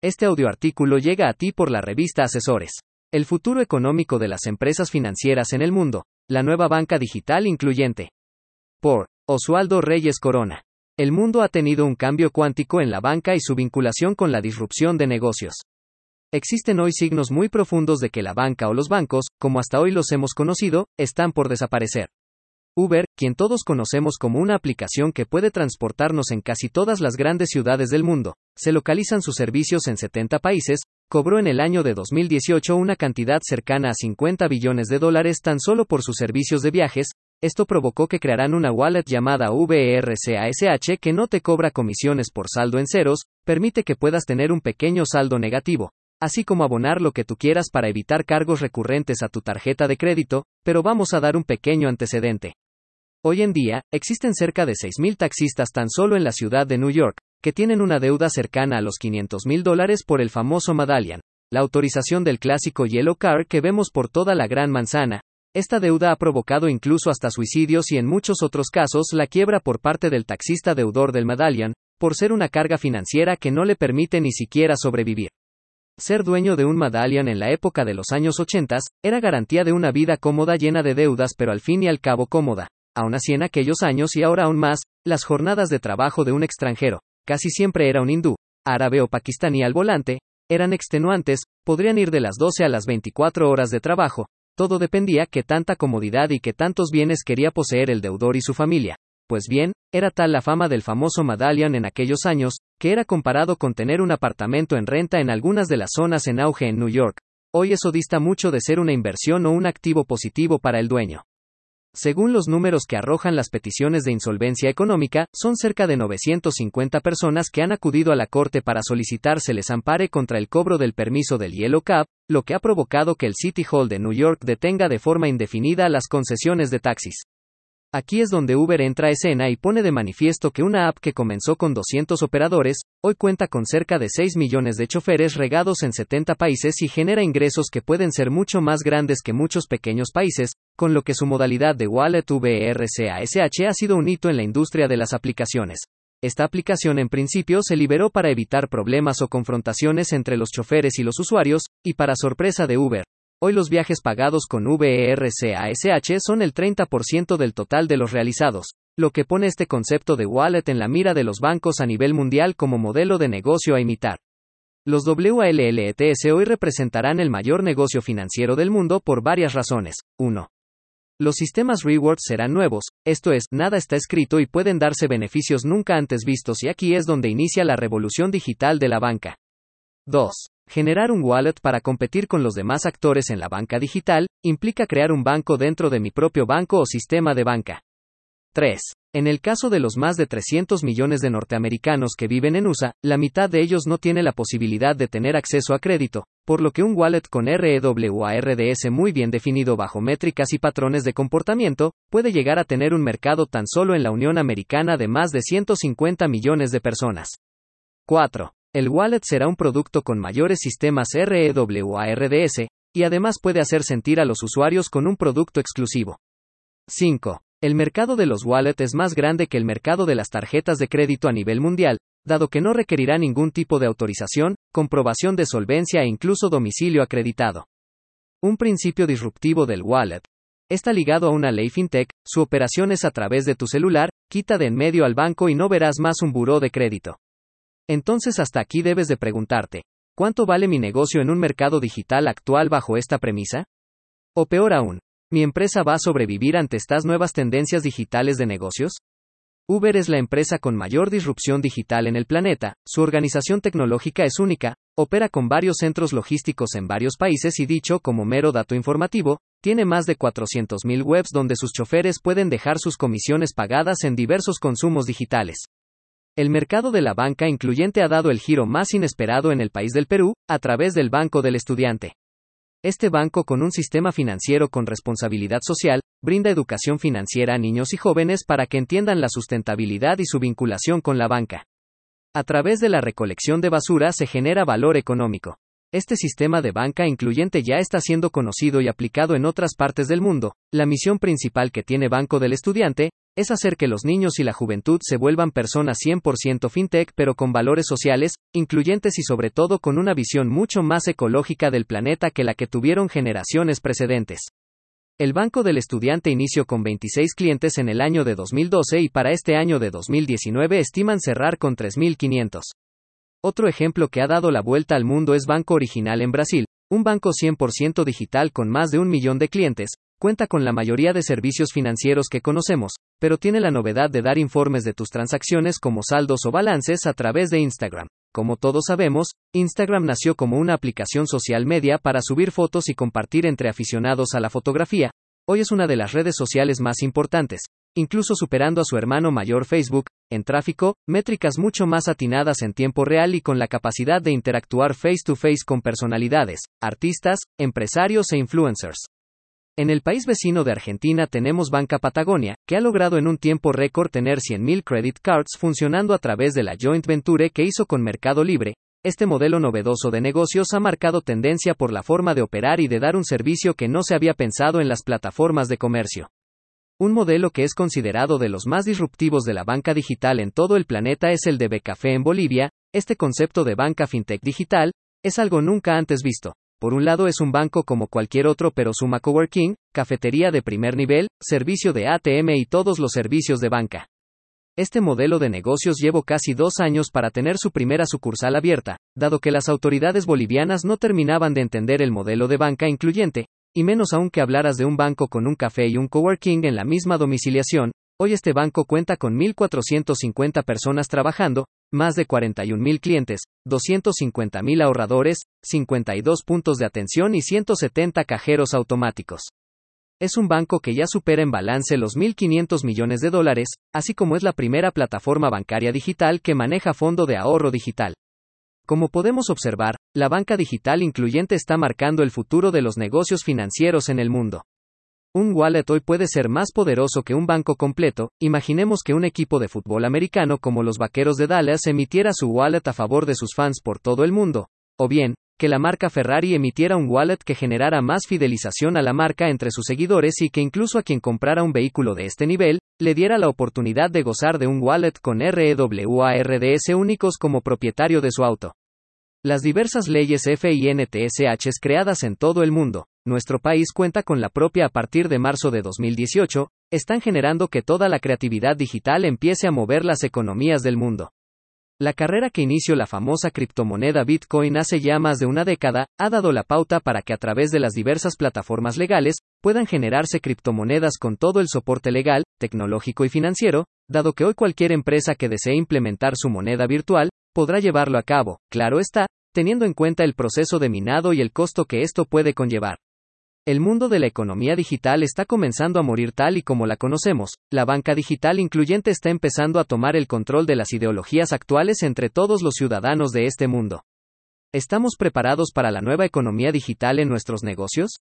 Este audioartículo llega a ti por la revista Asesores. El futuro económico de las empresas financieras en el mundo. La nueva banca digital incluyente. Por Oswaldo Reyes Corona. El mundo ha tenido un cambio cuántico en la banca y su vinculación con la disrupción de negocios. Existen hoy signos muy profundos de que la banca o los bancos, como hasta hoy los hemos conocido, están por desaparecer. Uber, quien todos conocemos como una aplicación que puede transportarnos en casi todas las grandes ciudades del mundo, se localizan sus servicios en 70 países, cobró en el año de 2018 una cantidad cercana a 50 billones de dólares tan solo por sus servicios de viajes, esto provocó que crearan una wallet llamada VRCASH que no te cobra comisiones por saldo en ceros, permite que puedas tener un pequeño saldo negativo, así como abonar lo que tú quieras para evitar cargos recurrentes a tu tarjeta de crédito, pero vamos a dar un pequeño antecedente. Hoy en día, existen cerca de 6.000 taxistas tan solo en la ciudad de New York, que tienen una deuda cercana a los 500.000 dólares por el famoso Medallion, la autorización del clásico Yellow Car que vemos por toda la Gran Manzana. Esta deuda ha provocado incluso hasta suicidios y en muchos otros casos la quiebra por parte del taxista deudor del Medallion, por ser una carga financiera que no le permite ni siquiera sobrevivir. Ser dueño de un Medallion en la época de los años 80 era garantía de una vida cómoda llena de deudas pero al fin y al cabo cómoda. Aún así en aquellos años y ahora aún más, las jornadas de trabajo de un extranjero, casi siempre era un hindú, árabe o pakistaní al volante, eran extenuantes, podrían ir de las 12 a las 24 horas de trabajo, todo dependía que tanta comodidad y que tantos bienes quería poseer el deudor y su familia. Pues bien, era tal la fama del famoso Medallion en aquellos años, que era comparado con tener un apartamento en renta en algunas de las zonas en auge en New York. Hoy eso dista mucho de ser una inversión o un activo positivo para el dueño. Según los números que arrojan las peticiones de insolvencia económica, son cerca de 950 personas que han acudido a la Corte para solicitar se les ampare contra el cobro del permiso del Yellow Cab, lo que ha provocado que el City Hall de New York detenga de forma indefinida las concesiones de taxis. Aquí es donde Uber entra a escena y pone de manifiesto que una app que comenzó con 200 operadores, hoy cuenta con cerca de 6 millones de choferes regados en 70 países y genera ingresos que pueden ser mucho más grandes que muchos pequeños países, con lo que su modalidad de Wallet VRCASH ha sido un hito en la industria de las aplicaciones. Esta aplicación en principio se liberó para evitar problemas o confrontaciones entre los choferes y los usuarios, y para sorpresa de Uber, Hoy los viajes pagados con VERCASH son el 30% del total de los realizados, lo que pone este concepto de wallet en la mira de los bancos a nivel mundial como modelo de negocio a imitar. Los WALLETS hoy representarán el mayor negocio financiero del mundo por varias razones. 1. Los sistemas rewards serán nuevos, esto es, nada está escrito y pueden darse beneficios nunca antes vistos y aquí es donde inicia la revolución digital de la banca. 2. Generar un wallet para competir con los demás actores en la banca digital, implica crear un banco dentro de mi propio banco o sistema de banca. 3. En el caso de los más de 300 millones de norteamericanos que viven en USA, la mitad de ellos no tiene la posibilidad de tener acceso a crédito, por lo que un wallet con REWARDS muy bien definido bajo métricas y patrones de comportamiento, puede llegar a tener un mercado tan solo en la Unión Americana de más de 150 millones de personas. 4. El wallet será un producto con mayores sistemas REWARDS, y además puede hacer sentir a los usuarios con un producto exclusivo. 5. El mercado de los wallets es más grande que el mercado de las tarjetas de crédito a nivel mundial, dado que no requerirá ningún tipo de autorización, comprobación de solvencia e incluso domicilio acreditado. Un principio disruptivo del wallet. Está ligado a una ley fintech, su operación es a través de tu celular, quita de en medio al banco y no verás más un buró de crédito. Entonces hasta aquí debes de preguntarte, ¿cuánto vale mi negocio en un mercado digital actual bajo esta premisa? O peor aún, ¿mi empresa va a sobrevivir ante estas nuevas tendencias digitales de negocios? Uber es la empresa con mayor disrupción digital en el planeta, su organización tecnológica es única, opera con varios centros logísticos en varios países y dicho como mero dato informativo, tiene más de 400.000 webs donde sus choferes pueden dejar sus comisiones pagadas en diversos consumos digitales. El mercado de la banca incluyente ha dado el giro más inesperado en el país del Perú, a través del Banco del Estudiante. Este banco con un sistema financiero con responsabilidad social, brinda educación financiera a niños y jóvenes para que entiendan la sustentabilidad y su vinculación con la banca. A través de la recolección de basura se genera valor económico. Este sistema de banca incluyente ya está siendo conocido y aplicado en otras partes del mundo. La misión principal que tiene Banco del Estudiante es hacer que los niños y la juventud se vuelvan personas 100% fintech pero con valores sociales, incluyentes y sobre todo con una visión mucho más ecológica del planeta que la que tuvieron generaciones precedentes. El Banco del Estudiante inició con 26 clientes en el año de 2012 y para este año de 2019 estiman cerrar con 3.500. Otro ejemplo que ha dado la vuelta al mundo es Banco Original en Brasil, un banco 100% digital con más de un millón de clientes, cuenta con la mayoría de servicios financieros que conocemos, pero tiene la novedad de dar informes de tus transacciones como saldos o balances a través de Instagram. Como todos sabemos, Instagram nació como una aplicación social media para subir fotos y compartir entre aficionados a la fotografía. Hoy es una de las redes sociales más importantes, incluso superando a su hermano mayor Facebook, en tráfico, métricas mucho más atinadas en tiempo real y con la capacidad de interactuar face to face con personalidades, artistas, empresarios e influencers. En el país vecino de Argentina tenemos Banca Patagonia, que ha logrado en un tiempo récord tener 100.000 credit cards funcionando a través de la joint venture que hizo con Mercado Libre. Este modelo novedoso de negocios ha marcado tendencia por la forma de operar y de dar un servicio que no se había pensado en las plataformas de comercio. Un modelo que es considerado de los más disruptivos de la banca digital en todo el planeta es el de Becafé en Bolivia. Este concepto de banca fintech digital es algo nunca antes visto. Por un lado es un banco como cualquier otro pero suma coworking, cafetería de primer nivel, servicio de ATM y todos los servicios de banca. Este modelo de negocios llevó casi dos años para tener su primera sucursal abierta, dado que las autoridades bolivianas no terminaban de entender el modelo de banca incluyente, y menos aún que hablaras de un banco con un café y un coworking en la misma domiciliación, hoy este banco cuenta con 1.450 personas trabajando, más de 41.000 clientes, 250.000 ahorradores, 52 puntos de atención y 170 cajeros automáticos. Es un banco que ya supera en balance los 1.500 millones de dólares, así como es la primera plataforma bancaria digital que maneja fondo de ahorro digital. Como podemos observar, la banca digital incluyente está marcando el futuro de los negocios financieros en el mundo. Un wallet hoy puede ser más poderoso que un banco completo, imaginemos que un equipo de fútbol americano como los Vaqueros de Dallas emitiera su wallet a favor de sus fans por todo el mundo, o bien, que la marca Ferrari emitiera un wallet que generara más fidelización a la marca entre sus seguidores y que incluso a quien comprara un vehículo de este nivel, le diera la oportunidad de gozar de un wallet con REWARDS únicos como propietario de su auto. Las diversas leyes FINTSH creadas en todo el mundo, nuestro país cuenta con la propia a partir de marzo de 2018, están generando que toda la creatividad digital empiece a mover las economías del mundo. La carrera que inició la famosa criptomoneda Bitcoin hace ya más de una década, ha dado la pauta para que a través de las diversas plataformas legales, puedan generarse criptomonedas con todo el soporte legal, tecnológico y financiero, dado que hoy cualquier empresa que desee implementar su moneda virtual, podrá llevarlo a cabo, claro está, teniendo en cuenta el proceso de minado y el costo que esto puede conllevar. El mundo de la economía digital está comenzando a morir tal y como la conocemos, la banca digital incluyente está empezando a tomar el control de las ideologías actuales entre todos los ciudadanos de este mundo. ¿Estamos preparados para la nueva economía digital en nuestros negocios?